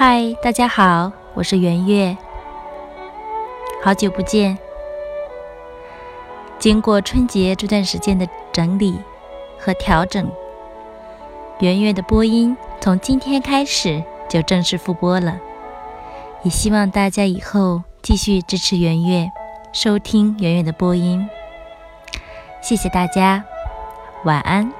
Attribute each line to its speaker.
Speaker 1: 嗨，大家好，我是圆月，好久不见。经过春节这段时间的整理和调整，圆月的播音从今天开始就正式复播了。也希望大家以后继续支持圆月，收听圆月的播音。谢谢大家，晚安。